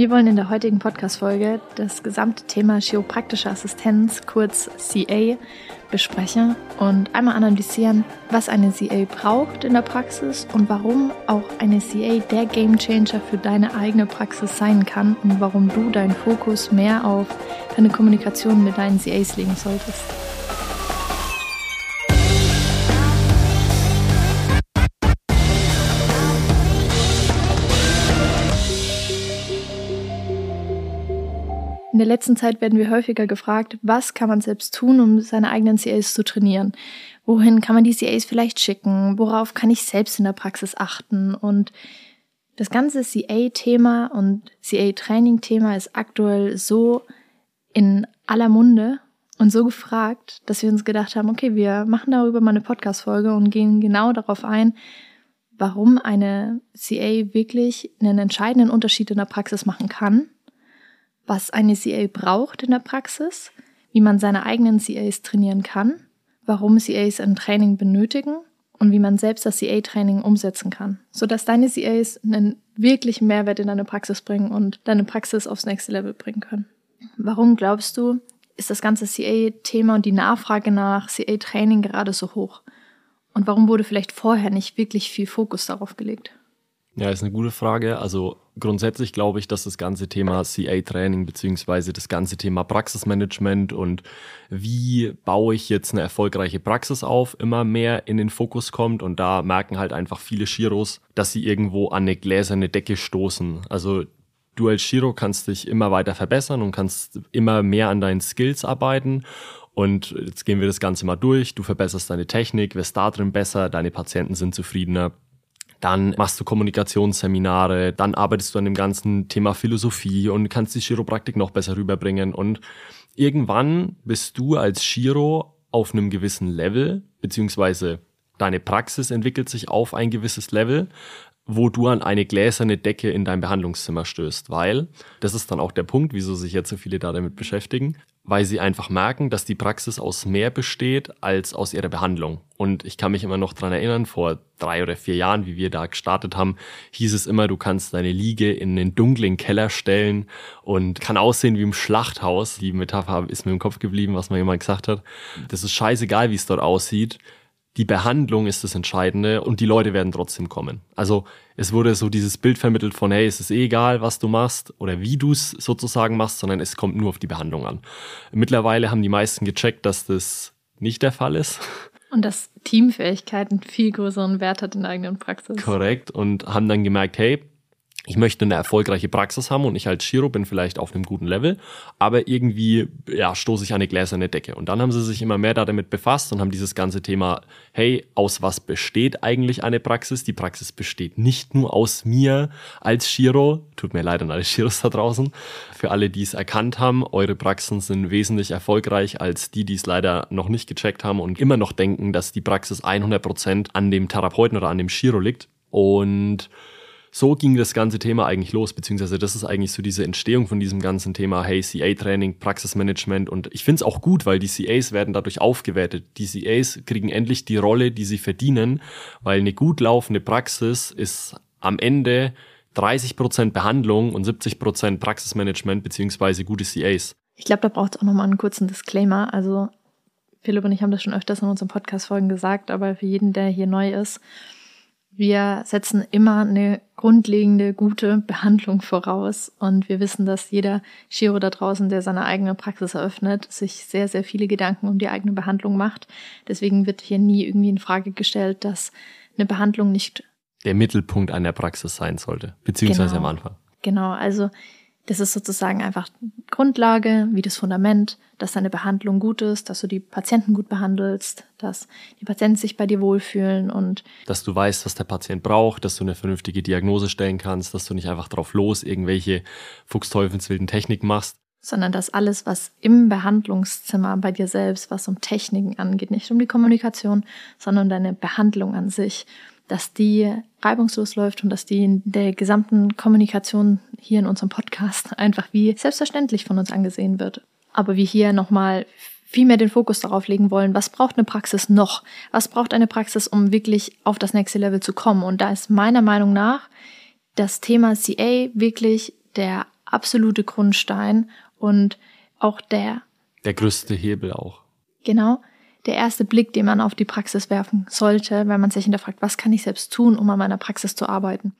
Wir wollen in der heutigen Podcast-Folge das gesamte Thema chiropraktische Assistenz, kurz CA, besprechen und einmal analysieren, was eine CA braucht in der Praxis und warum auch eine CA der Gamechanger für deine eigene Praxis sein kann und warum du deinen Fokus mehr auf deine Kommunikation mit deinen CAs legen solltest. Der letzten Zeit werden wir häufiger gefragt, was kann man selbst tun, um seine eigenen CAs zu trainieren? Wohin kann man die CAs vielleicht schicken? Worauf kann ich selbst in der Praxis achten? Und das ganze CA-Thema und CA-Training-Thema ist aktuell so in aller Munde und so gefragt, dass wir uns gedacht haben, okay, wir machen darüber mal eine Podcast-Folge und gehen genau darauf ein, warum eine CA wirklich einen entscheidenden Unterschied in der Praxis machen kann was eine CA braucht in der Praxis, wie man seine eigenen CAs trainieren kann, warum CAs ein Training benötigen und wie man selbst das CA-Training umsetzen kann, sodass deine CAs einen wirklichen Mehrwert in deine Praxis bringen und deine Praxis aufs nächste Level bringen können. Warum glaubst du, ist das ganze CA-Thema und die Nachfrage nach CA-Training gerade so hoch? Und warum wurde vielleicht vorher nicht wirklich viel Fokus darauf gelegt? Ja, ist eine gute Frage. Also grundsätzlich glaube ich, dass das ganze Thema CA-Training beziehungsweise das ganze Thema Praxismanagement und wie baue ich jetzt eine erfolgreiche Praxis auf, immer mehr in den Fokus kommt. Und da merken halt einfach viele Chiros, dass sie irgendwo an eine gläserne Decke stoßen. Also du als Chiro kannst dich immer weiter verbessern und kannst immer mehr an deinen Skills arbeiten. Und jetzt gehen wir das Ganze mal durch. Du verbesserst deine Technik, wirst da drin besser, deine Patienten sind zufriedener dann machst du Kommunikationsseminare, dann arbeitest du an dem ganzen Thema Philosophie und kannst die Chiropraktik noch besser rüberbringen. Und irgendwann bist du als Chiro auf einem gewissen Level, beziehungsweise deine Praxis entwickelt sich auf ein gewisses Level, wo du an eine gläserne Decke in deinem Behandlungszimmer stößt, weil, das ist dann auch der Punkt, wieso sich jetzt so viele da damit beschäftigen, weil sie einfach merken, dass die Praxis aus mehr besteht als aus ihrer Behandlung. Und ich kann mich immer noch dran erinnern, vor drei oder vier Jahren, wie wir da gestartet haben, hieß es immer, du kannst deine Liege in einen dunklen Keller stellen und kann aussehen wie im Schlachthaus. Die Metapher ist mir im Kopf geblieben, was mir jemand gesagt hat. Das ist scheißegal, wie es dort aussieht die Behandlung ist das Entscheidende und die Leute werden trotzdem kommen. Also es wurde so dieses Bild vermittelt von, hey, es ist eh egal, was du machst oder wie du es sozusagen machst, sondern es kommt nur auf die Behandlung an. Mittlerweile haben die meisten gecheckt, dass das nicht der Fall ist. Und dass Teamfähigkeit einen viel größeren Wert hat in der eigenen Praxis. Korrekt. Und haben dann gemerkt, hey, ich möchte eine erfolgreiche Praxis haben und ich als Chiro bin vielleicht auf einem guten Level, aber irgendwie ja, stoße ich an eine gläserne Decke. Und dann haben sie sich immer mehr damit befasst und haben dieses ganze Thema, hey, aus was besteht eigentlich eine Praxis? Die Praxis besteht nicht nur aus mir als Chiro, tut mir leid an alle Chiros da draußen, für alle, die es erkannt haben, eure Praxen sind wesentlich erfolgreich als die, die es leider noch nicht gecheckt haben und immer noch denken, dass die Praxis 100% an dem Therapeuten oder an dem Chiro liegt. Und so ging das ganze Thema eigentlich los, beziehungsweise das ist eigentlich so diese Entstehung von diesem ganzen Thema, hey, CA-Training, Praxismanagement und ich finde es auch gut, weil die CAs werden dadurch aufgewertet. Die CAs kriegen endlich die Rolle, die sie verdienen, weil eine gut laufende Praxis ist am Ende 30% Behandlung und 70% Praxismanagement beziehungsweise gute CAs. Ich glaube, da braucht es auch nochmal einen kurzen Disclaimer. Also Philipp und ich haben das schon öfters in unseren Podcast-Folgen gesagt, aber für jeden, der hier neu ist, wir setzen immer eine grundlegende, gute Behandlung voraus. Und wir wissen, dass jeder Chiro da draußen, der seine eigene Praxis eröffnet, sich sehr, sehr viele Gedanken um die eigene Behandlung macht. Deswegen wird hier nie irgendwie in Frage gestellt, dass eine Behandlung nicht der Mittelpunkt einer Praxis sein sollte, beziehungsweise genau, am Anfang. Genau, also das ist sozusagen einfach Grundlage, wie das Fundament, dass deine Behandlung gut ist, dass du die Patienten gut behandelst, dass die Patienten sich bei dir wohlfühlen und dass du weißt, was der Patient braucht, dass du eine vernünftige Diagnose stellen kannst, dass du nicht einfach drauf los irgendwelche fuchsteufelswilden Techniken machst. Sondern dass alles, was im Behandlungszimmer bei dir selbst, was um Techniken angeht, nicht um die Kommunikation, sondern um deine Behandlung an sich, dass die reibungslos läuft und dass die in der gesamten Kommunikation hier in unserem Podcast einfach wie selbstverständlich von uns angesehen wird. Aber wir hier nochmal viel mehr den Fokus darauf legen wollen, was braucht eine Praxis noch? Was braucht eine Praxis, um wirklich auf das nächste Level zu kommen? Und da ist meiner Meinung nach das Thema CA wirklich der absolute Grundstein und auch der. Der größte Hebel auch. Genau. Der erste Blick, den man auf die Praxis werfen sollte, wenn man sich hinterfragt, was kann ich selbst tun, um an meiner Praxis zu arbeiten.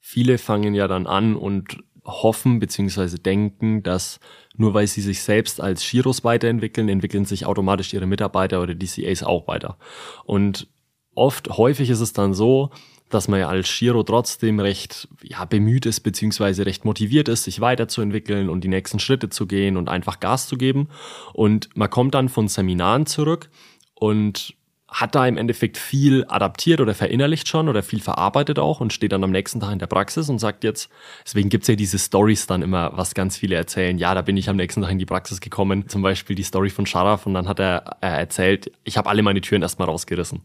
Viele fangen ja dann an und hoffen bzw. denken, dass nur weil sie sich selbst als Giros weiterentwickeln, entwickeln sich automatisch ihre Mitarbeiter oder die CAs auch weiter. Und oft, häufig ist es dann so, dass man ja als Giro trotzdem recht ja, bemüht ist, beziehungsweise recht motiviert ist, sich weiterzuentwickeln und die nächsten Schritte zu gehen und einfach Gas zu geben. Und man kommt dann von Seminaren zurück und hat da im Endeffekt viel adaptiert oder verinnerlicht schon oder viel verarbeitet auch und steht dann am nächsten Tag in der Praxis und sagt jetzt, deswegen gibt's ja diese Stories dann immer, was ganz viele erzählen. Ja, da bin ich am nächsten Tag in die Praxis gekommen, zum Beispiel die Story von Sharaf und dann hat er äh, erzählt, ich habe alle meine Türen erstmal rausgerissen.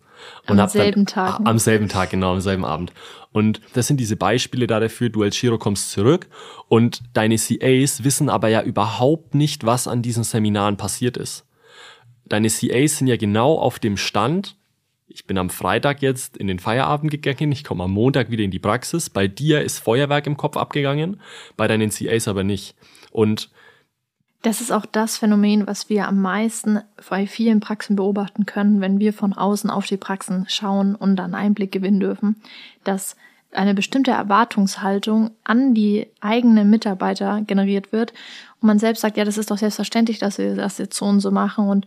Und am selben dann, Tag. Am selben Tag, genau, am selben Abend. Und das sind diese Beispiele da dafür, du als Shiro kommst zurück und deine CAs wissen aber ja überhaupt nicht, was an diesen Seminaren passiert ist deine CAs sind ja genau auf dem Stand. Ich bin am Freitag jetzt in den Feierabend gegangen, ich komme am Montag wieder in die Praxis. Bei dir ist Feuerwerk im Kopf abgegangen, bei deinen CAs aber nicht. Und das ist auch das Phänomen, was wir am meisten bei vielen Praxen beobachten können, wenn wir von außen auf die Praxen schauen und dann Einblick gewinnen dürfen, dass eine bestimmte Erwartungshaltung an die eigenen Mitarbeiter generiert wird und man selbst sagt, ja, das ist doch selbstverständlich, dass wir das jetzt so und so machen und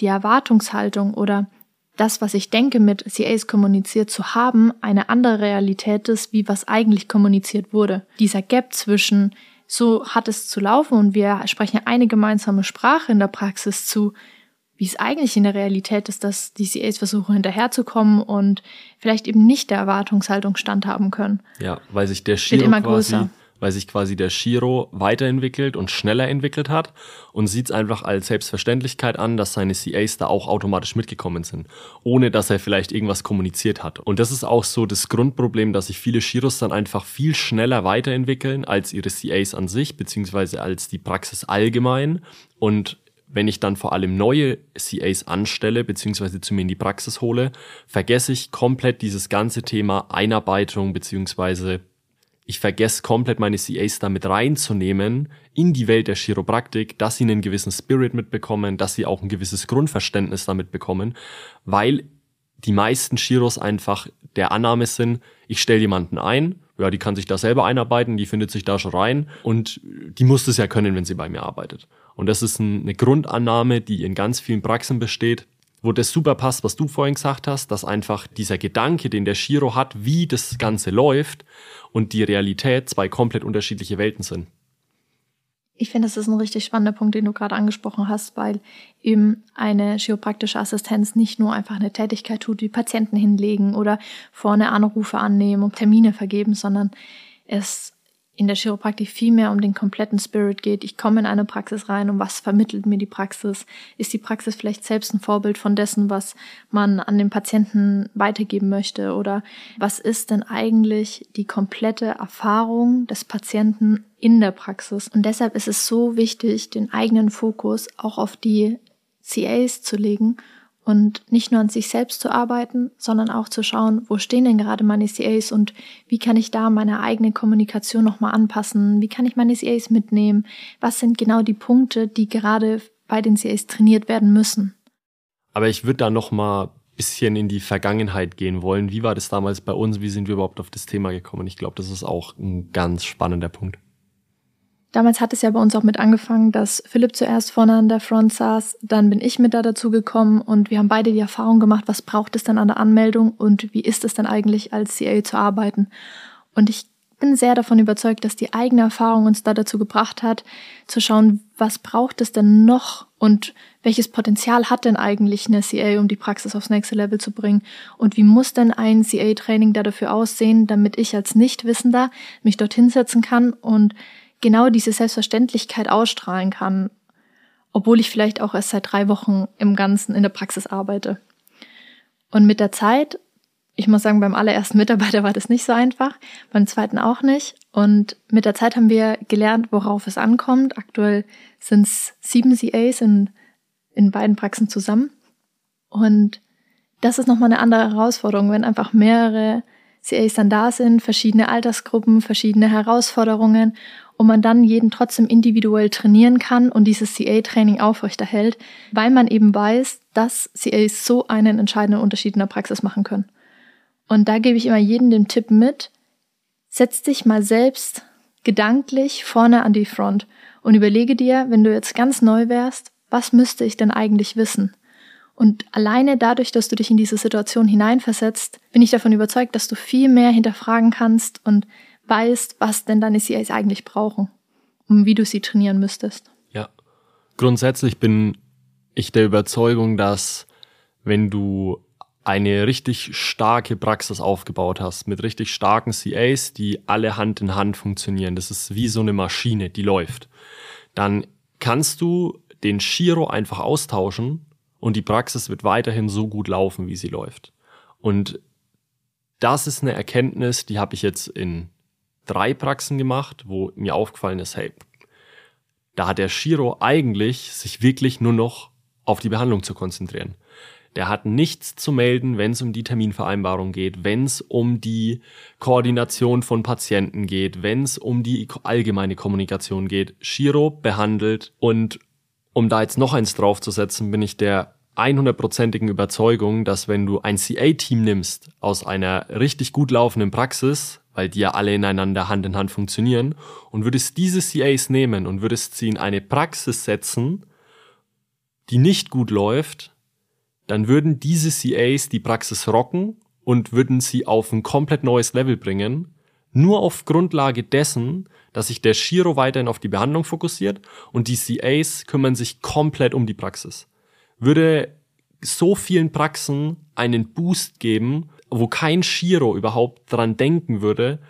die Erwartungshaltung oder das, was ich denke, mit CAs kommuniziert zu haben, eine andere Realität ist, wie was eigentlich kommuniziert wurde. Dieser Gap zwischen so hat es zu laufen und wir sprechen eine gemeinsame Sprache in der Praxis zu, wie es eigentlich in der Realität ist, dass die CAs versuchen hinterherzukommen und vielleicht eben nicht der Erwartungshaltung standhaben können. Ja, weil sich der Schirm immer quasi größer weil sich quasi der Shiro weiterentwickelt und schneller entwickelt hat und sieht es einfach als Selbstverständlichkeit an, dass seine CAs da auch automatisch mitgekommen sind, ohne dass er vielleicht irgendwas kommuniziert hat. Und das ist auch so das Grundproblem, dass sich viele Shiros dann einfach viel schneller weiterentwickeln als ihre CAs an sich, beziehungsweise als die Praxis allgemein. Und wenn ich dann vor allem neue CAs anstelle, beziehungsweise zu mir in die Praxis hole, vergesse ich komplett dieses ganze Thema Einarbeitung, beziehungsweise ich vergesse komplett meine CAs damit reinzunehmen in die Welt der Chiropraktik, dass sie einen gewissen Spirit mitbekommen, dass sie auch ein gewisses Grundverständnis damit bekommen, weil die meisten Chiros einfach der Annahme sind, ich stelle jemanden ein, ja, die kann sich da selber einarbeiten, die findet sich da schon rein und die muss das ja können, wenn sie bei mir arbeitet. Und das ist eine Grundannahme, die in ganz vielen Praxen besteht, wo das super passt, was du vorhin gesagt hast, dass einfach dieser Gedanke, den der Shiro hat, wie das Ganze läuft und die Realität zwei komplett unterschiedliche Welten sind. Ich finde, das ist ein richtig spannender Punkt, den du gerade angesprochen hast, weil eben eine chiropraktische Assistenz nicht nur einfach eine Tätigkeit tut, wie Patienten hinlegen oder vorne Anrufe annehmen und Termine vergeben, sondern es in der Chiropraktik viel mehr um den kompletten Spirit geht. Ich komme in eine Praxis rein und was vermittelt mir die Praxis? Ist die Praxis vielleicht selbst ein Vorbild von dessen, was man an den Patienten weitergeben möchte? Oder was ist denn eigentlich die komplette Erfahrung des Patienten in der Praxis? Und deshalb ist es so wichtig, den eigenen Fokus auch auf die CAs zu legen und nicht nur an sich selbst zu arbeiten, sondern auch zu schauen, wo stehen denn gerade meine CAs und wie kann ich da meine eigene Kommunikation nochmal anpassen, wie kann ich meine CAs mitnehmen, was sind genau die Punkte, die gerade bei den CAs trainiert werden müssen. Aber ich würde da nochmal bisschen in die Vergangenheit gehen wollen. Wie war das damals bei uns? Wie sind wir überhaupt auf das Thema gekommen? Ich glaube, das ist auch ein ganz spannender Punkt. Damals hat es ja bei uns auch mit angefangen, dass Philipp zuerst vorne an der Front saß, dann bin ich mit da dazu gekommen und wir haben beide die Erfahrung gemacht, was braucht es denn an der Anmeldung und wie ist es denn eigentlich als CA zu arbeiten. Und ich bin sehr davon überzeugt, dass die eigene Erfahrung uns da dazu gebracht hat, zu schauen, was braucht es denn noch und welches Potenzial hat denn eigentlich eine CA, um die Praxis aufs nächste Level zu bringen und wie muss denn ein CA-Training da dafür aussehen, damit ich als Nichtwissender mich dorthin setzen kann und genau diese Selbstverständlichkeit ausstrahlen kann, obwohl ich vielleicht auch erst seit drei Wochen im Ganzen in der Praxis arbeite. Und mit der Zeit, ich muss sagen, beim allerersten Mitarbeiter war das nicht so einfach, beim zweiten auch nicht. Und mit der Zeit haben wir gelernt, worauf es ankommt. Aktuell sind es sieben CAs in, in beiden Praxen zusammen. Und das ist nochmal eine andere Herausforderung, wenn einfach mehrere CAs dann da sind, verschiedene Altersgruppen, verschiedene Herausforderungen und man dann jeden trotzdem individuell trainieren kann und dieses CA-Training aufrechterhält, weil man eben weiß, dass CAs so einen entscheidenden Unterschied in der Praxis machen können. Und da gebe ich immer jedem den Tipp mit, setz dich mal selbst gedanklich vorne an die Front und überlege dir, wenn du jetzt ganz neu wärst, was müsste ich denn eigentlich wissen? Und alleine dadurch, dass du dich in diese Situation hineinversetzt, bin ich davon überzeugt, dass du viel mehr hinterfragen kannst und weißt, was denn deine CAs eigentlich brauchen und wie du sie trainieren müsstest. Ja. Grundsätzlich bin ich der Überzeugung, dass wenn du eine richtig starke Praxis aufgebaut hast, mit richtig starken CAs, die alle Hand in Hand funktionieren, das ist wie so eine Maschine, die läuft, dann kannst du den Shiro einfach austauschen und die Praxis wird weiterhin so gut laufen, wie sie läuft. Und das ist eine Erkenntnis, die habe ich jetzt in drei Praxen gemacht, wo mir aufgefallen ist, hey, da hat der Shiro eigentlich sich wirklich nur noch auf die Behandlung zu konzentrieren. Der hat nichts zu melden, wenn es um die Terminvereinbarung geht, wenn es um die Koordination von Patienten geht, wenn es um die allgemeine Kommunikation geht. Shiro behandelt und um da jetzt noch eins draufzusetzen, bin ich der 100%igen Überzeugung, dass wenn du ein CA-Team nimmst aus einer richtig gut laufenden Praxis, weil die ja alle ineinander Hand in Hand funktionieren, und würdest diese CAs nehmen und würdest sie in eine Praxis setzen, die nicht gut läuft, dann würden diese CAs die Praxis rocken und würden sie auf ein komplett neues Level bringen, nur auf Grundlage dessen, dass sich der Shiro weiterhin auf die Behandlung fokussiert und die CAs kümmern sich komplett um die Praxis. Würde so vielen Praxen einen Boost geben, wo kein Shiro überhaupt dran denken würde,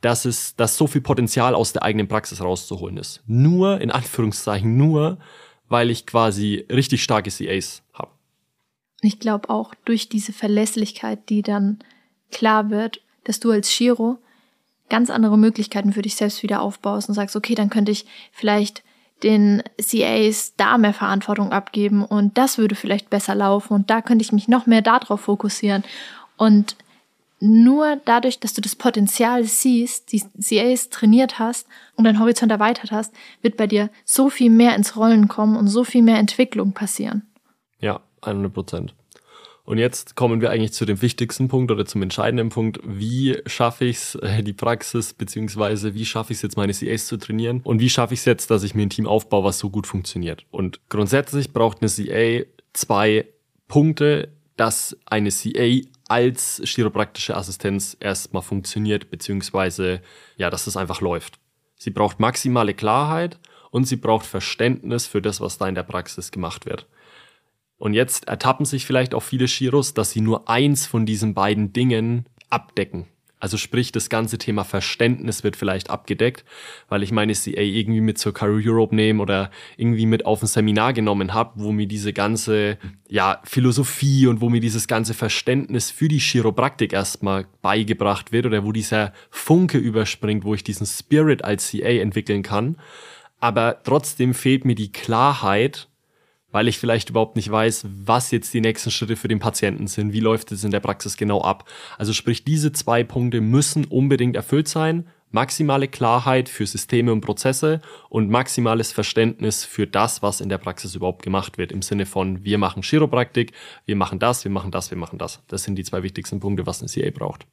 dass es, dass so viel Potenzial aus der eigenen Praxis rauszuholen ist. Nur, in Anführungszeichen, nur, weil ich quasi richtig starke CAs habe. Ich glaube auch durch diese Verlässlichkeit, die dann klar wird, dass du als Shiro ganz andere Möglichkeiten für dich selbst wieder aufbaust und sagst, okay, dann könnte ich vielleicht den CAs da mehr Verantwortung abgeben und das würde vielleicht besser laufen und da könnte ich mich noch mehr darauf fokussieren. Und nur dadurch, dass du das Potenzial siehst, die CAs trainiert hast und deinen Horizont erweitert hast, wird bei dir so viel mehr ins Rollen kommen und so viel mehr Entwicklung passieren. Ja, 100 Prozent. Und jetzt kommen wir eigentlich zu dem wichtigsten Punkt oder zum entscheidenden Punkt. Wie schaffe ich es, äh, die Praxis, beziehungsweise wie schaffe ich es jetzt, meine CAs zu trainieren? Und wie schaffe ich es jetzt, dass ich mir ein Team aufbaue, was so gut funktioniert? Und grundsätzlich braucht eine CA zwei Punkte, dass eine CA als chiropraktische Assistenz erstmal funktioniert, beziehungsweise ja, dass es einfach läuft. Sie braucht maximale Klarheit und sie braucht Verständnis für das, was da in der Praxis gemacht wird. Und jetzt ertappen sich vielleicht auch viele Shiros, dass sie nur eins von diesen beiden Dingen abdecken. Also sprich, das ganze Thema Verständnis wird vielleicht abgedeckt, weil ich meine CA irgendwie mit zur Caro Europe nehmen oder irgendwie mit auf ein Seminar genommen habe, wo mir diese ganze ja, Philosophie und wo mir dieses ganze Verständnis für die Chiropraktik erstmal beigebracht wird oder wo dieser Funke überspringt, wo ich diesen Spirit als CA entwickeln kann. Aber trotzdem fehlt mir die Klarheit, weil ich vielleicht überhaupt nicht weiß, was jetzt die nächsten Schritte für den Patienten sind, wie läuft es in der Praxis genau ab. Also sprich, diese zwei Punkte müssen unbedingt erfüllt sein. Maximale Klarheit für Systeme und Prozesse und maximales Verständnis für das, was in der Praxis überhaupt gemacht wird. Im Sinne von, wir machen Chiropraktik, wir machen das, wir machen das, wir machen das. Das sind die zwei wichtigsten Punkte, was eine CA braucht.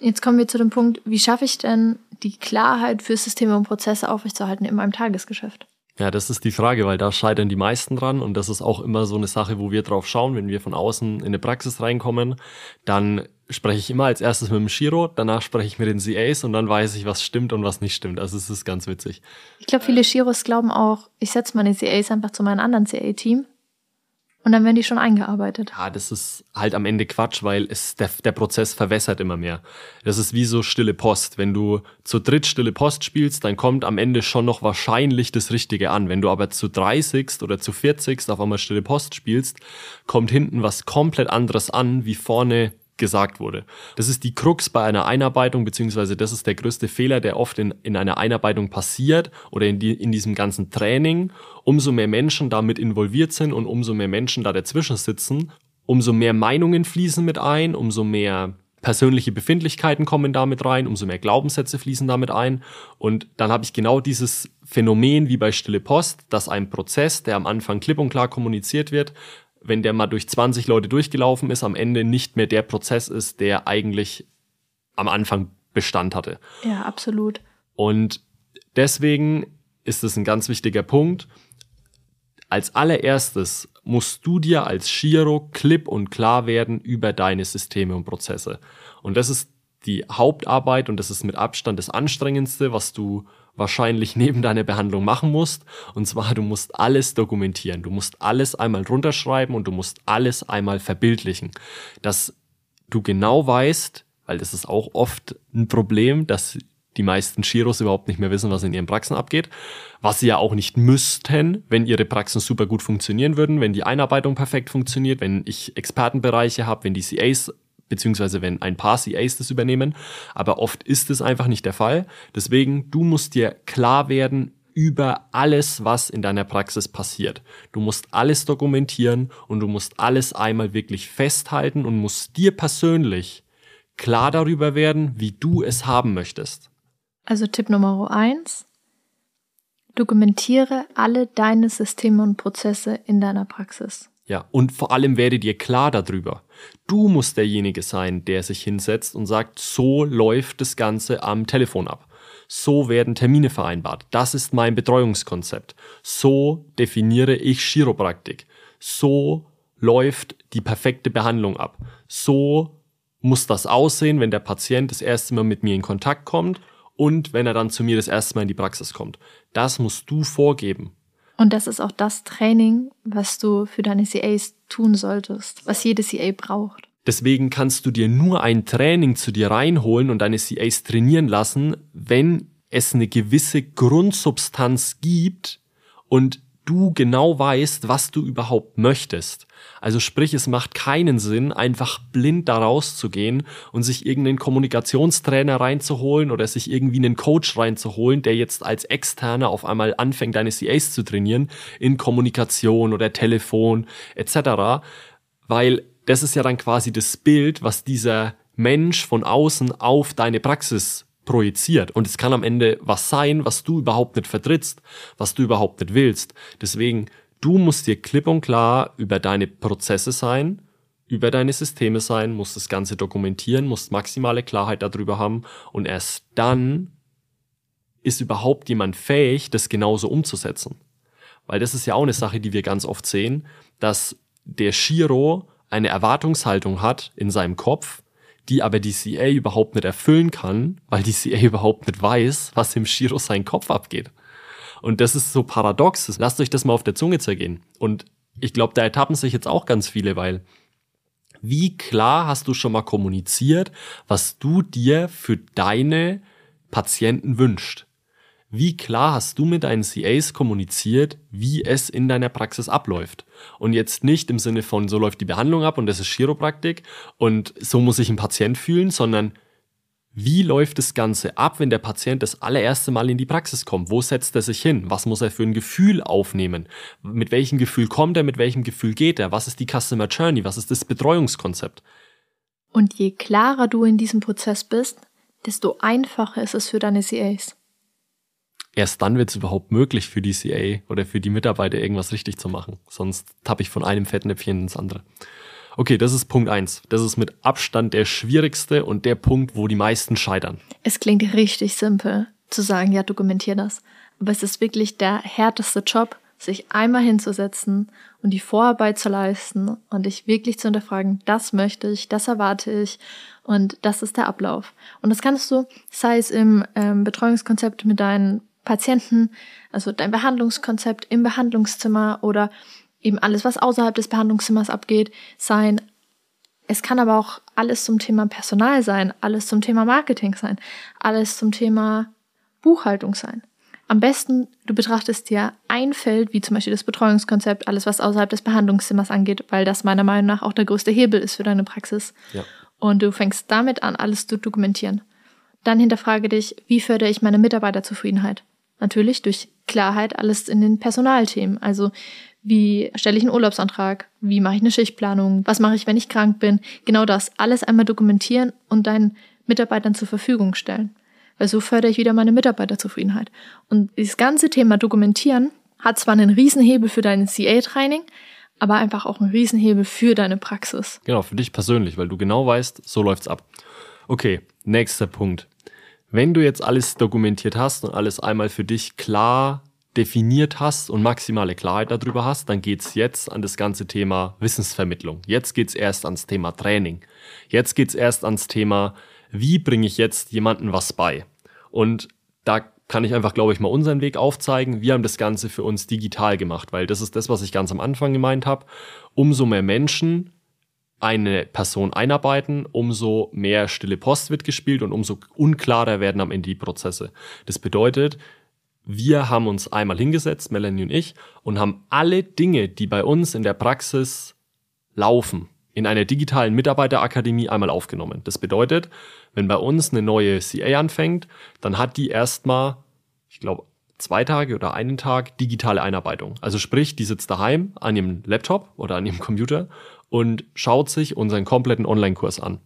Jetzt kommen wir zu dem Punkt, wie schaffe ich denn die Klarheit für Systeme und Prozesse aufrechtzuerhalten in meinem Tagesgeschäft? Ja, das ist die Frage, weil da scheitern die meisten dran und das ist auch immer so eine Sache, wo wir drauf schauen, wenn wir von außen in eine Praxis reinkommen, dann spreche ich immer als erstes mit dem Shiro, danach spreche ich mit den CAs und dann weiß ich, was stimmt und was nicht stimmt. Also es ist ganz witzig. Ich glaube, viele Shiros glauben auch, ich setze meine CAs einfach zu meinem anderen CA-Team und dann werden die schon eingearbeitet. Ja, das ist halt am Ende Quatsch, weil es, der, der Prozess verwässert immer mehr. Das ist wie so stille Post. Wenn du zu dritt stille Post spielst, dann kommt am Ende schon noch wahrscheinlich das Richtige an. Wenn du aber zu 30 oder zu 40 auf einmal stille Post spielst, kommt hinten was komplett anderes an, wie vorne gesagt wurde. Das ist die Krux bei einer Einarbeitung, beziehungsweise das ist der größte Fehler, der oft in, in einer Einarbeitung passiert oder in, die, in diesem ganzen Training. Umso mehr Menschen damit involviert sind und umso mehr Menschen da dazwischen sitzen, umso mehr Meinungen fließen mit ein, umso mehr persönliche Befindlichkeiten kommen damit rein, umso mehr Glaubenssätze fließen damit ein. Und dann habe ich genau dieses Phänomen wie bei Stille Post, dass ein Prozess, der am Anfang klipp und klar kommuniziert wird, wenn der mal durch 20 Leute durchgelaufen ist, am Ende nicht mehr der Prozess ist, der eigentlich am Anfang Bestand hatte. Ja, absolut. Und deswegen ist es ein ganz wichtiger Punkt. Als allererstes musst du dir als Shiro klipp und klar werden über deine Systeme und Prozesse. Und das ist die Hauptarbeit und das ist mit Abstand das anstrengendste, was du wahrscheinlich neben deiner Behandlung machen musst. Und zwar, du musst alles dokumentieren. Du musst alles einmal runterschreiben und du musst alles einmal verbildlichen. Dass du genau weißt, weil das ist auch oft ein Problem, dass die meisten Chiros überhaupt nicht mehr wissen, was in ihren Praxen abgeht. Was sie ja auch nicht müssten, wenn ihre Praxen super gut funktionieren würden, wenn die Einarbeitung perfekt funktioniert, wenn ich Expertenbereiche habe, wenn die CAs beziehungsweise wenn ein paar CAs das übernehmen. Aber oft ist es einfach nicht der Fall. Deswegen, du musst dir klar werden über alles, was in deiner Praxis passiert. Du musst alles dokumentieren und du musst alles einmal wirklich festhalten und musst dir persönlich klar darüber werden, wie du es haben möchtest. Also Tipp Nummer eins: Dokumentiere alle deine Systeme und Prozesse in deiner Praxis. Ja, und vor allem werde dir klar darüber. Du musst derjenige sein, der sich hinsetzt und sagt, so läuft das Ganze am Telefon ab. So werden Termine vereinbart. Das ist mein Betreuungskonzept. So definiere ich Chiropraktik. So läuft die perfekte Behandlung ab. So muss das aussehen, wenn der Patient das erste Mal mit mir in Kontakt kommt und wenn er dann zu mir das erste Mal in die Praxis kommt. Das musst du vorgeben. Und das ist auch das Training, was du für deine CAs tun solltest, was jede CA braucht. Deswegen kannst du dir nur ein Training zu dir reinholen und deine CAs trainieren lassen, wenn es eine gewisse Grundsubstanz gibt und du genau weißt, was du überhaupt möchtest. Also sprich, es macht keinen Sinn, einfach blind da rauszugehen und sich irgendeinen Kommunikationstrainer reinzuholen oder sich irgendwie einen Coach reinzuholen, der jetzt als Externer auf einmal anfängt, deine CAs zu trainieren in Kommunikation oder Telefon etc. Weil das ist ja dann quasi das Bild, was dieser Mensch von außen auf deine Praxis projiziert. Und es kann am Ende was sein, was du überhaupt nicht vertrittst, was du überhaupt nicht willst. Deswegen Du musst dir klipp und klar über deine Prozesse sein, über deine Systeme sein, musst das Ganze dokumentieren, musst maximale Klarheit darüber haben und erst dann ist überhaupt jemand fähig, das genauso umzusetzen. Weil das ist ja auch eine Sache, die wir ganz oft sehen, dass der Shiro eine Erwartungshaltung hat in seinem Kopf, die aber die CA überhaupt nicht erfüllen kann, weil die CA überhaupt nicht weiß, was im Shiro sein Kopf abgeht. Und das ist so paradox. Lasst euch das mal auf der Zunge zergehen. Und ich glaube, da ertappen sich jetzt auch ganz viele, weil wie klar hast du schon mal kommuniziert, was du dir für deine Patienten wünscht? Wie klar hast du mit deinen CAs kommuniziert, wie es in deiner Praxis abläuft? Und jetzt nicht im Sinne von, so läuft die Behandlung ab und das ist Chiropraktik und so muss sich ein Patient fühlen, sondern wie läuft das Ganze ab, wenn der Patient das allererste Mal in die Praxis kommt? Wo setzt er sich hin? Was muss er für ein Gefühl aufnehmen? Mit welchem Gefühl kommt er? Mit welchem Gefühl geht er? Was ist die Customer Journey? Was ist das Betreuungskonzept? Und je klarer du in diesem Prozess bist, desto einfacher ist es für deine CAs. Erst dann wird es überhaupt möglich für die CA oder für die Mitarbeiter irgendwas richtig zu machen. Sonst tappe ich von einem Fettnäpfchen ins andere. Okay, das ist Punkt eins. Das ist mit Abstand der schwierigste und der Punkt, wo die meisten scheitern. Es klingt richtig simpel zu sagen, ja, dokumentier das. Aber es ist wirklich der härteste Job, sich einmal hinzusetzen und die Vorarbeit zu leisten und dich wirklich zu hinterfragen, das möchte ich, das erwarte ich und das ist der Ablauf. Und das kannst du, sei es im ähm, Betreuungskonzept mit deinen Patienten, also dein Behandlungskonzept im Behandlungszimmer oder eben alles, was außerhalb des Behandlungszimmers abgeht, sein. Es kann aber auch alles zum Thema Personal sein, alles zum Thema Marketing sein, alles zum Thema Buchhaltung sein. Am besten, du betrachtest dir ein Feld, wie zum Beispiel das Betreuungskonzept, alles, was außerhalb des Behandlungszimmers angeht, weil das meiner Meinung nach auch der größte Hebel ist für deine Praxis. Ja. Und du fängst damit an, alles zu dokumentieren. Dann hinterfrage dich, wie fördere ich meine Mitarbeiterzufriedenheit? Natürlich durch Klarheit alles in den Personalthemen. Also wie stelle ich einen Urlaubsantrag? Wie mache ich eine Schichtplanung? Was mache ich, wenn ich krank bin? Genau das. Alles einmal dokumentieren und deinen Mitarbeitern zur Verfügung stellen. Weil so fördere ich wieder meine Mitarbeiterzufriedenheit. Und dieses ganze Thema Dokumentieren hat zwar einen Riesenhebel für dein CA-Training, aber einfach auch einen Riesenhebel für deine Praxis. Genau, für dich persönlich, weil du genau weißt, so läuft's ab. Okay, nächster Punkt. Wenn du jetzt alles dokumentiert hast und alles einmal für dich klar definiert hast und maximale Klarheit darüber hast, dann geht's jetzt an das ganze Thema Wissensvermittlung. Jetzt geht's erst ans Thema Training. Jetzt geht's erst ans Thema, wie bringe ich jetzt jemandem was bei? Und da kann ich einfach, glaube ich, mal unseren Weg aufzeigen. Wir haben das Ganze für uns digital gemacht, weil das ist das, was ich ganz am Anfang gemeint habe. Umso mehr Menschen eine Person einarbeiten, umso mehr stille Post wird gespielt und umso unklarer werden am Ende die Prozesse. Das bedeutet, wir haben uns einmal hingesetzt, Melanie und ich, und haben alle Dinge, die bei uns in der Praxis laufen, in einer digitalen Mitarbeiterakademie einmal aufgenommen. Das bedeutet, wenn bei uns eine neue CA anfängt, dann hat die erstmal, ich glaube, zwei Tage oder einen Tag digitale Einarbeitung. Also sprich, die sitzt daheim an ihrem Laptop oder an ihrem Computer und schaut sich unseren kompletten Online-Kurs an.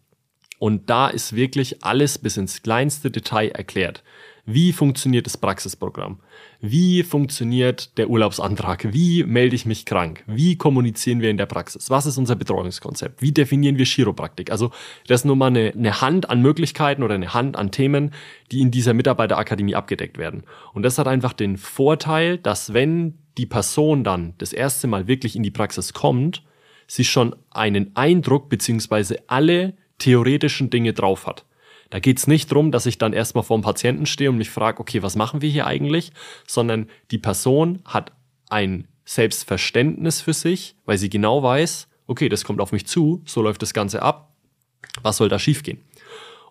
Und da ist wirklich alles bis ins kleinste Detail erklärt. Wie funktioniert das Praxisprogramm? Wie funktioniert der Urlaubsantrag? Wie melde ich mich krank? Wie kommunizieren wir in der Praxis? Was ist unser Betreuungskonzept? Wie definieren wir Chiropraktik? Also das ist nur mal eine, eine Hand an Möglichkeiten oder eine Hand an Themen, die in dieser Mitarbeiterakademie abgedeckt werden. Und das hat einfach den Vorteil, dass wenn die Person dann das erste Mal wirklich in die Praxis kommt, sie schon einen Eindruck beziehungsweise alle theoretischen Dinge drauf hat. Da geht's nicht drum, dass ich dann erstmal vor dem Patienten stehe und mich frage, okay, was machen wir hier eigentlich? Sondern die Person hat ein Selbstverständnis für sich, weil sie genau weiß, okay, das kommt auf mich zu, so läuft das Ganze ab, was soll da schiefgehen?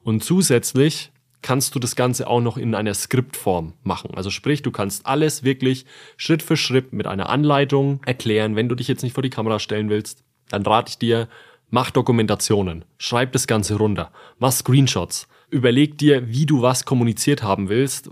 Und zusätzlich kannst du das Ganze auch noch in einer Skriptform machen. Also sprich, du kannst alles wirklich Schritt für Schritt mit einer Anleitung erklären. Wenn du dich jetzt nicht vor die Kamera stellen willst, dann rate ich dir, Mach Dokumentationen, schreib das Ganze runter, mach Screenshots, überleg dir, wie du was kommuniziert haben willst,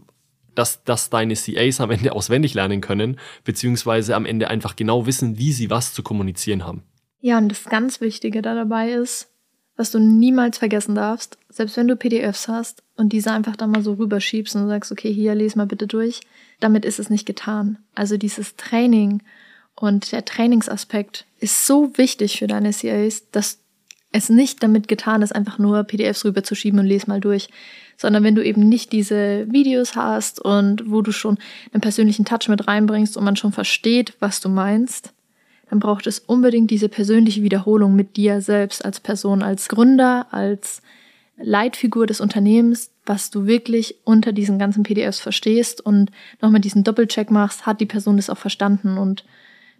dass, dass deine CAs am Ende auswendig lernen können, beziehungsweise am Ende einfach genau wissen, wie sie was zu kommunizieren haben. Ja, und das ganz Wichtige da dabei ist, was du niemals vergessen darfst, selbst wenn du PDFs hast und diese einfach da mal so rüberschiebst und sagst, okay, hier, lese mal bitte durch, damit ist es nicht getan. Also dieses Training und der Trainingsaspekt ist so wichtig für deine CAs, dass es nicht damit getan ist, einfach nur PDFs rüberzuschieben und lese mal durch, sondern wenn du eben nicht diese Videos hast und wo du schon einen persönlichen Touch mit reinbringst und man schon versteht, was du meinst, dann braucht es unbedingt diese persönliche Wiederholung mit dir selbst als Person, als Gründer, als Leitfigur des Unternehmens, was du wirklich unter diesen ganzen PDFs verstehst und nochmal diesen Doppelcheck machst, hat die Person das auch verstanden und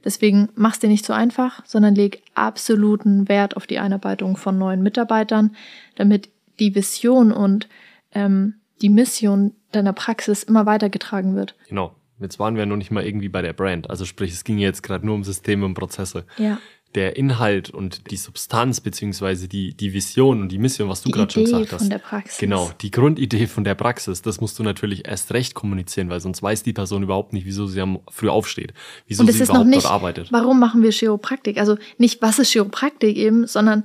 Deswegen mach's dir nicht so einfach, sondern leg absoluten Wert auf die Einarbeitung von neuen Mitarbeitern, damit die Vision und ähm, die Mission deiner Praxis immer weitergetragen wird. Genau. Jetzt waren wir noch nicht mal irgendwie bei der Brand. Also sprich, es ging jetzt gerade nur um Systeme und Prozesse. Ja der Inhalt und die Substanz beziehungsweise die, die Vision und die Mission, was du gerade schon gesagt hast. Von der Praxis. Genau, die Grundidee von der Praxis, das musst du natürlich erst recht kommunizieren, weil sonst weiß die Person überhaupt nicht, wieso sie am früh aufsteht, wieso sie überhaupt nicht, dort arbeitet. Warum machen wir Chiropraktik? Also nicht, was ist Chiropraktik eben, sondern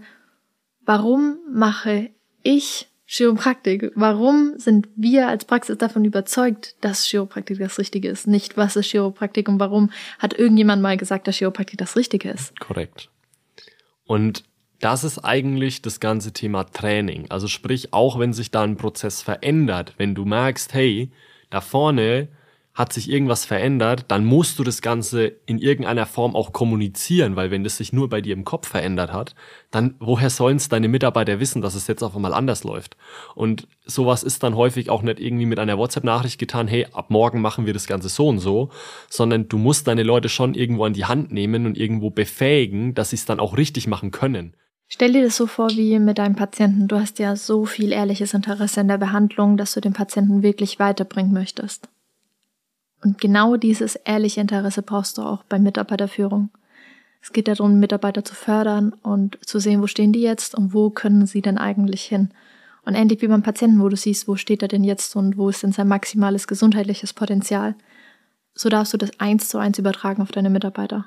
warum mache ich Chiropraktik. Warum sind wir als Praxis davon überzeugt, dass Chiropraktik das Richtige ist? Nicht, was ist Chiropraktik und warum hat irgendjemand mal gesagt, dass Chiropraktik das Richtige ist? Korrekt. Und das ist eigentlich das ganze Thema Training. Also sprich, auch wenn sich da ein Prozess verändert, wenn du merkst, hey, da vorne hat sich irgendwas verändert, dann musst du das Ganze in irgendeiner Form auch kommunizieren, weil wenn das sich nur bei dir im Kopf verändert hat, dann woher sollen es deine Mitarbeiter wissen, dass es jetzt auf einmal anders läuft? Und sowas ist dann häufig auch nicht irgendwie mit einer WhatsApp-Nachricht getan, hey, ab morgen machen wir das Ganze so und so, sondern du musst deine Leute schon irgendwo an die Hand nehmen und irgendwo befähigen, dass sie es dann auch richtig machen können. Stell dir das so vor wie mit deinem Patienten. Du hast ja so viel ehrliches Interesse in der Behandlung, dass du den Patienten wirklich weiterbringen möchtest. Und genau dieses ehrliche Interesse brauchst du auch bei Mitarbeiterführung. Es geht darum, Mitarbeiter zu fördern und zu sehen, wo stehen die jetzt und wo können sie denn eigentlich hin. Und ähnlich wie beim Patienten, wo du siehst, wo steht er denn jetzt und wo ist denn sein maximales gesundheitliches Potenzial. so darfst du das eins zu eins übertragen auf deine Mitarbeiter.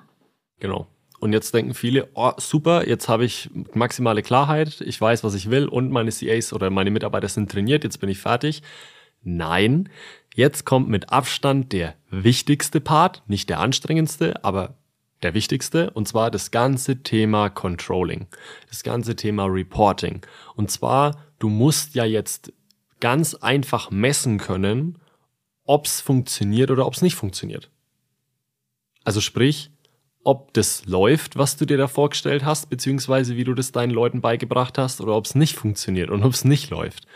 Genau. Und jetzt denken viele, oh, super, jetzt habe ich maximale Klarheit, ich weiß, was ich will und meine CAs oder meine Mitarbeiter sind trainiert, jetzt bin ich fertig. Nein, jetzt kommt mit Abstand der wichtigste Part, nicht der anstrengendste, aber der wichtigste, und zwar das ganze Thema Controlling, das ganze Thema Reporting. Und zwar, du musst ja jetzt ganz einfach messen können, ob es funktioniert oder ob es nicht funktioniert. Also sprich, ob das läuft, was du dir da vorgestellt hast, beziehungsweise wie du das deinen Leuten beigebracht hast, oder ob es nicht funktioniert und ob es nicht läuft.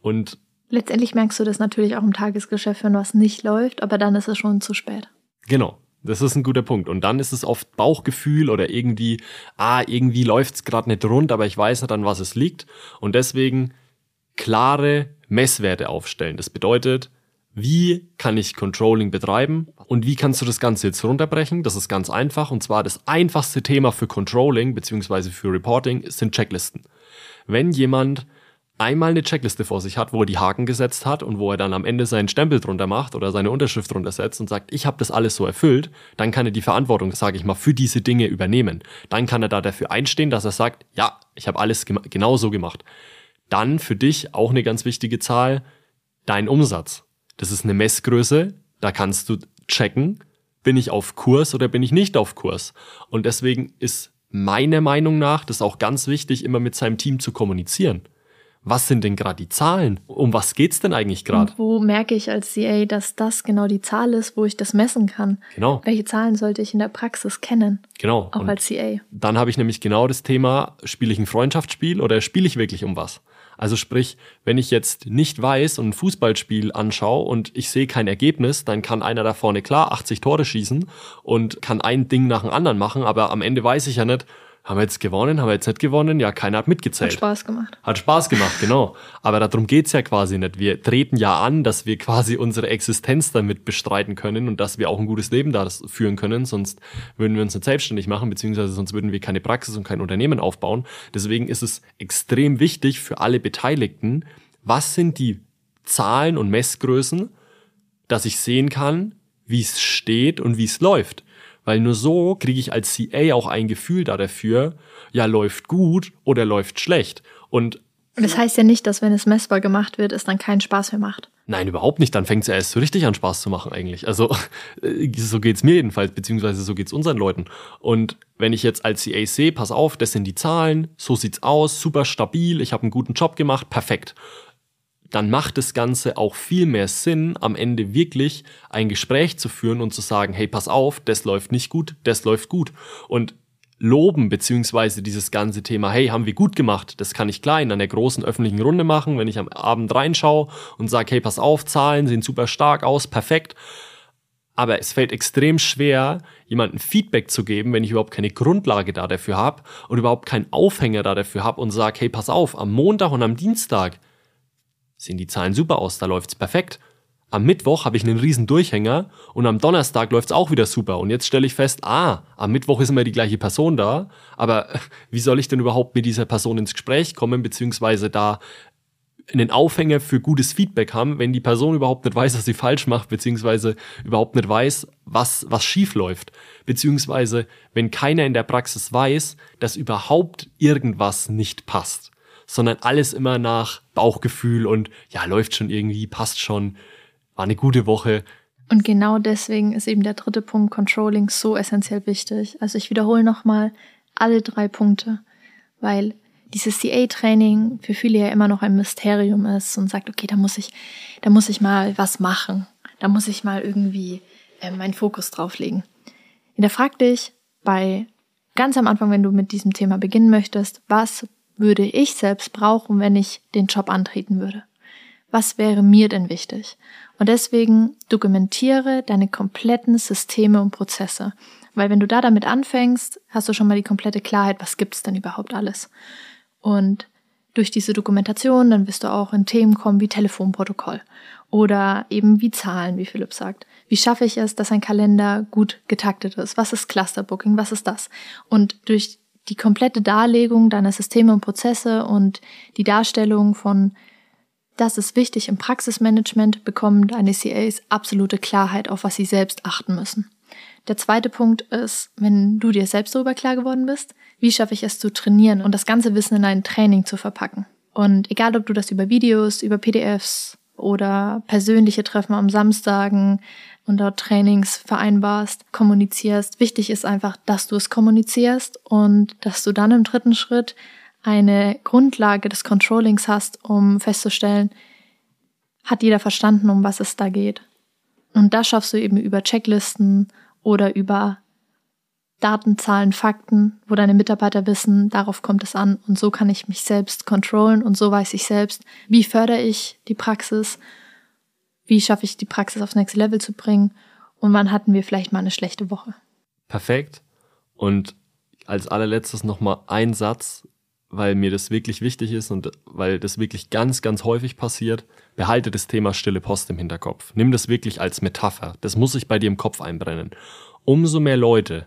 Und letztendlich merkst du das natürlich auch im Tagesgeschäft, wenn was nicht läuft, aber dann ist es schon zu spät. Genau. Das ist ein guter Punkt. Und dann ist es oft Bauchgefühl oder irgendwie, ah, irgendwie läuft es gerade nicht rund, aber ich weiß nicht, an was es liegt. Und deswegen klare Messwerte aufstellen. Das bedeutet, wie kann ich Controlling betreiben und wie kannst du das Ganze jetzt runterbrechen? Das ist ganz einfach und zwar das einfachste Thema für Controlling bzw. für Reporting sind Checklisten. Wenn jemand einmal eine Checkliste vor sich hat, wo er die Haken gesetzt hat und wo er dann am Ende seinen Stempel drunter macht oder seine Unterschrift drunter setzt und sagt, ich habe das alles so erfüllt, dann kann er die Verantwortung, sage ich mal, für diese Dinge übernehmen. Dann kann er da dafür einstehen, dass er sagt, ja, ich habe alles genau so gemacht. Dann für dich auch eine ganz wichtige Zahl, dein Umsatz. Das ist eine Messgröße, da kannst du checken, bin ich auf Kurs oder bin ich nicht auf Kurs. Und deswegen ist meiner Meinung nach das auch ganz wichtig, immer mit seinem Team zu kommunizieren. Was sind denn gerade die Zahlen? Um was geht's denn eigentlich gerade? Wo merke ich als CA, dass das genau die Zahl ist, wo ich das messen kann? Genau. Welche Zahlen sollte ich in der Praxis kennen? Genau. Auch Und als CA. Dann habe ich nämlich genau das Thema, spiele ich ein Freundschaftsspiel oder spiele ich wirklich um was? Also sprich, wenn ich jetzt nicht weiß und ein Fußballspiel anschaue und ich sehe kein Ergebnis, dann kann einer da vorne klar 80 Tore schießen und kann ein Ding nach dem anderen machen, aber am Ende weiß ich ja nicht, haben wir jetzt gewonnen, haben wir jetzt nicht gewonnen? Ja, keiner hat mitgezählt. Hat Spaß gemacht. Hat Spaß gemacht, genau. Aber darum geht's ja quasi nicht. Wir treten ja an, dass wir quasi unsere Existenz damit bestreiten können und dass wir auch ein gutes Leben da führen können, sonst würden wir uns nicht selbstständig machen, beziehungsweise sonst würden wir keine Praxis und kein Unternehmen aufbauen. Deswegen ist es extrem wichtig für alle Beteiligten, was sind die Zahlen und Messgrößen, dass ich sehen kann, wie es steht und wie es läuft. Weil nur so kriege ich als CA auch ein Gefühl da dafür, ja, läuft gut oder läuft schlecht. Und das heißt ja nicht, dass wenn es messbar gemacht wird, es dann keinen Spaß mehr macht. Nein, überhaupt nicht. Dann fängt es ja erst so richtig an Spaß zu machen eigentlich. Also so geht's mir jedenfalls, beziehungsweise so geht's unseren Leuten. Und wenn ich jetzt als CA sehe, pass auf, das sind die Zahlen, so sieht's aus, super stabil, ich habe einen guten Job gemacht, perfekt dann macht das Ganze auch viel mehr Sinn, am Ende wirklich ein Gespräch zu führen und zu sagen, hey, pass auf, das läuft nicht gut, das läuft gut. Und loben, beziehungsweise dieses ganze Thema, hey, haben wir gut gemacht, das kann ich klein an der großen öffentlichen Runde machen, wenn ich am Abend reinschaue und sage, hey, pass auf, Zahlen sehen super stark aus, perfekt. Aber es fällt extrem schwer, jemandem Feedback zu geben, wenn ich überhaupt keine Grundlage da dafür habe und überhaupt keinen Aufhänger da dafür habe und sage, hey, pass auf, am Montag und am Dienstag sehen die Zahlen super aus, da läuft's perfekt. Am Mittwoch habe ich einen riesen Durchhänger und am Donnerstag läuft's auch wieder super. Und jetzt stelle ich fest, ah, am Mittwoch ist immer die gleiche Person da, aber wie soll ich denn überhaupt mit dieser Person ins Gespräch kommen, beziehungsweise da einen Aufhänger für gutes Feedback haben, wenn die Person überhaupt nicht weiß, was sie falsch macht, beziehungsweise überhaupt nicht weiß, was, was schief läuft. Beziehungsweise, wenn keiner in der Praxis weiß, dass überhaupt irgendwas nicht passt sondern alles immer nach Bauchgefühl und ja, läuft schon irgendwie, passt schon, war eine gute Woche. Und genau deswegen ist eben der dritte Punkt Controlling so essentiell wichtig. Also ich wiederhole nochmal alle drei Punkte, weil dieses CA-Training für viele ja immer noch ein Mysterium ist und sagt, okay, da muss ich, da muss ich mal was machen. Da muss ich mal irgendwie äh, meinen Fokus drauflegen. Und da frag dich bei ganz am Anfang, wenn du mit diesem Thema beginnen möchtest, was würde ich selbst brauchen, wenn ich den Job antreten würde? Was wäre mir denn wichtig? Und deswegen dokumentiere deine kompletten Systeme und Prozesse. Weil wenn du da damit anfängst, hast du schon mal die komplette Klarheit, was gibt's denn überhaupt alles? Und durch diese Dokumentation, dann wirst du auch in Themen kommen wie Telefonprotokoll oder eben wie Zahlen, wie Philipp sagt. Wie schaffe ich es, dass ein Kalender gut getaktet ist? Was ist Clusterbooking? Was ist das? Und durch die komplette Darlegung deiner Systeme und Prozesse und die Darstellung von Das ist wichtig im Praxismanagement, bekommen deine CAs absolute Klarheit, auf was sie selbst achten müssen. Der zweite Punkt ist, wenn du dir selbst darüber klar geworden bist, wie schaffe ich es zu trainieren und das ganze Wissen in ein Training zu verpacken. Und egal, ob du das über Videos, über PDFs oder persönliche Treffen am Samstagen und dort Trainings vereinbarst, kommunizierst, wichtig ist einfach, dass du es kommunizierst und dass du dann im dritten Schritt eine Grundlage des Controllings hast, um festzustellen, hat jeder verstanden, um was es da geht. Und das schaffst du eben über Checklisten oder über Daten, Zahlen, Fakten, wo deine Mitarbeiter wissen, darauf kommt es an. Und so kann ich mich selbst kontrollen und so weiß ich selbst, wie fördere ich die Praxis, wie schaffe ich die Praxis aufs nächste Level zu bringen und wann hatten wir vielleicht mal eine schlechte Woche. Perfekt. Und als allerletztes nochmal ein Satz, weil mir das wirklich wichtig ist und weil das wirklich ganz, ganz häufig passiert. Behalte das Thema stille Post im Hinterkopf. Nimm das wirklich als Metapher. Das muss sich bei dir im Kopf einbrennen. Umso mehr Leute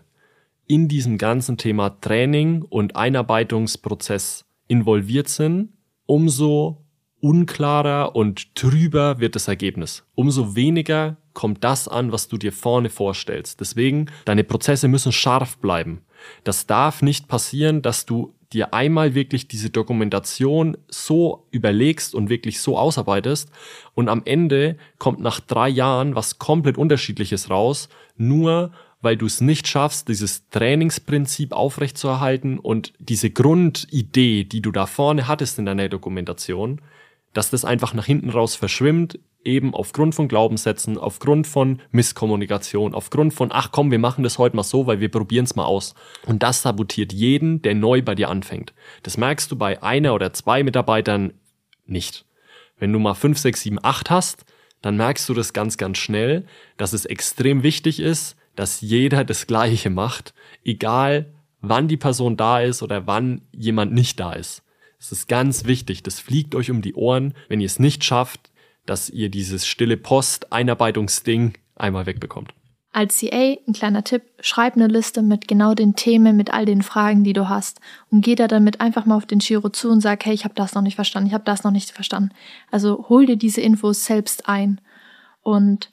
in diesem ganzen Thema Training und Einarbeitungsprozess involviert sind, umso unklarer und trüber wird das Ergebnis. Umso weniger kommt das an, was du dir vorne vorstellst. Deswegen, deine Prozesse müssen scharf bleiben. Das darf nicht passieren, dass du dir einmal wirklich diese Dokumentation so überlegst und wirklich so ausarbeitest und am Ende kommt nach drei Jahren was komplett unterschiedliches raus, nur weil du es nicht schaffst, dieses Trainingsprinzip aufrechtzuerhalten und diese Grundidee, die du da vorne hattest in deiner Dokumentation, dass das einfach nach hinten raus verschwimmt, eben aufgrund von Glaubenssätzen, aufgrund von Misskommunikation, aufgrund von, ach komm, wir machen das heute mal so, weil wir probieren es mal aus. Und das sabotiert jeden, der neu bei dir anfängt. Das merkst du bei einer oder zwei Mitarbeitern nicht. Wenn du mal fünf, sechs, sieben, acht hast, dann merkst du das ganz, ganz schnell, dass es extrem wichtig ist, dass jeder das Gleiche macht, egal wann die Person da ist oder wann jemand nicht da ist. Das ist ganz wichtig. Das fliegt euch um die Ohren, wenn ihr es nicht schafft, dass ihr dieses stille Post-Einarbeitungsding einmal wegbekommt. Als CA ein kleiner Tipp, schreib eine Liste mit genau den Themen, mit all den Fragen, die du hast und geh da damit einfach mal auf den Giro zu und sag, hey, ich habe das noch nicht verstanden, ich habe das noch nicht verstanden. Also hol dir diese Infos selbst ein und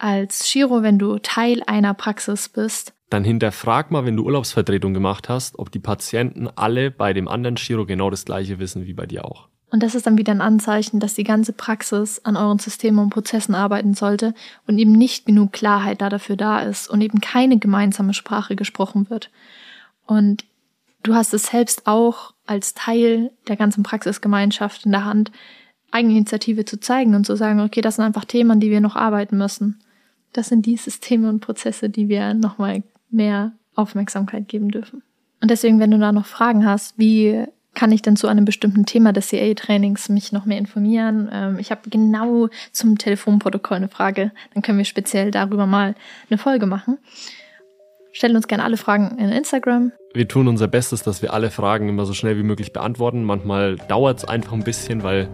als Shiro, wenn du Teil einer Praxis bist. Dann hinterfrag mal, wenn du Urlaubsvertretung gemacht hast, ob die Patienten alle bei dem anderen Shiro genau das gleiche wissen wie bei dir auch. Und das ist dann wieder ein Anzeichen, dass die ganze Praxis an euren Systemen und Prozessen arbeiten sollte und eben nicht genug Klarheit da dafür da ist und eben keine gemeinsame Sprache gesprochen wird. Und du hast es selbst auch als Teil der ganzen Praxisgemeinschaft in der Hand, Eigeninitiative zu zeigen und zu sagen, okay, das sind einfach Themen, an die wir noch arbeiten müssen das sind die Systeme und Prozesse, die wir nochmal mehr Aufmerksamkeit geben dürfen. Und deswegen, wenn du da noch Fragen hast, wie kann ich denn zu einem bestimmten Thema des CA-Trainings mich noch mehr informieren? Ähm, ich habe genau zum Telefonprotokoll eine Frage. Dann können wir speziell darüber mal eine Folge machen. Stellen uns gerne alle Fragen in Instagram. Wir tun unser Bestes, dass wir alle Fragen immer so schnell wie möglich beantworten. Manchmal dauert es einfach ein bisschen, weil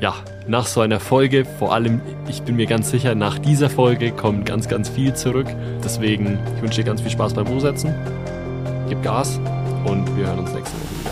ja, nach so einer Folge, vor allem, ich bin mir ganz sicher, nach dieser Folge kommt ganz, ganz viel zurück. Deswegen, ich wünsche dir ganz viel Spaß beim Umsetzen. Gib Gas und wir hören uns nächste Woche.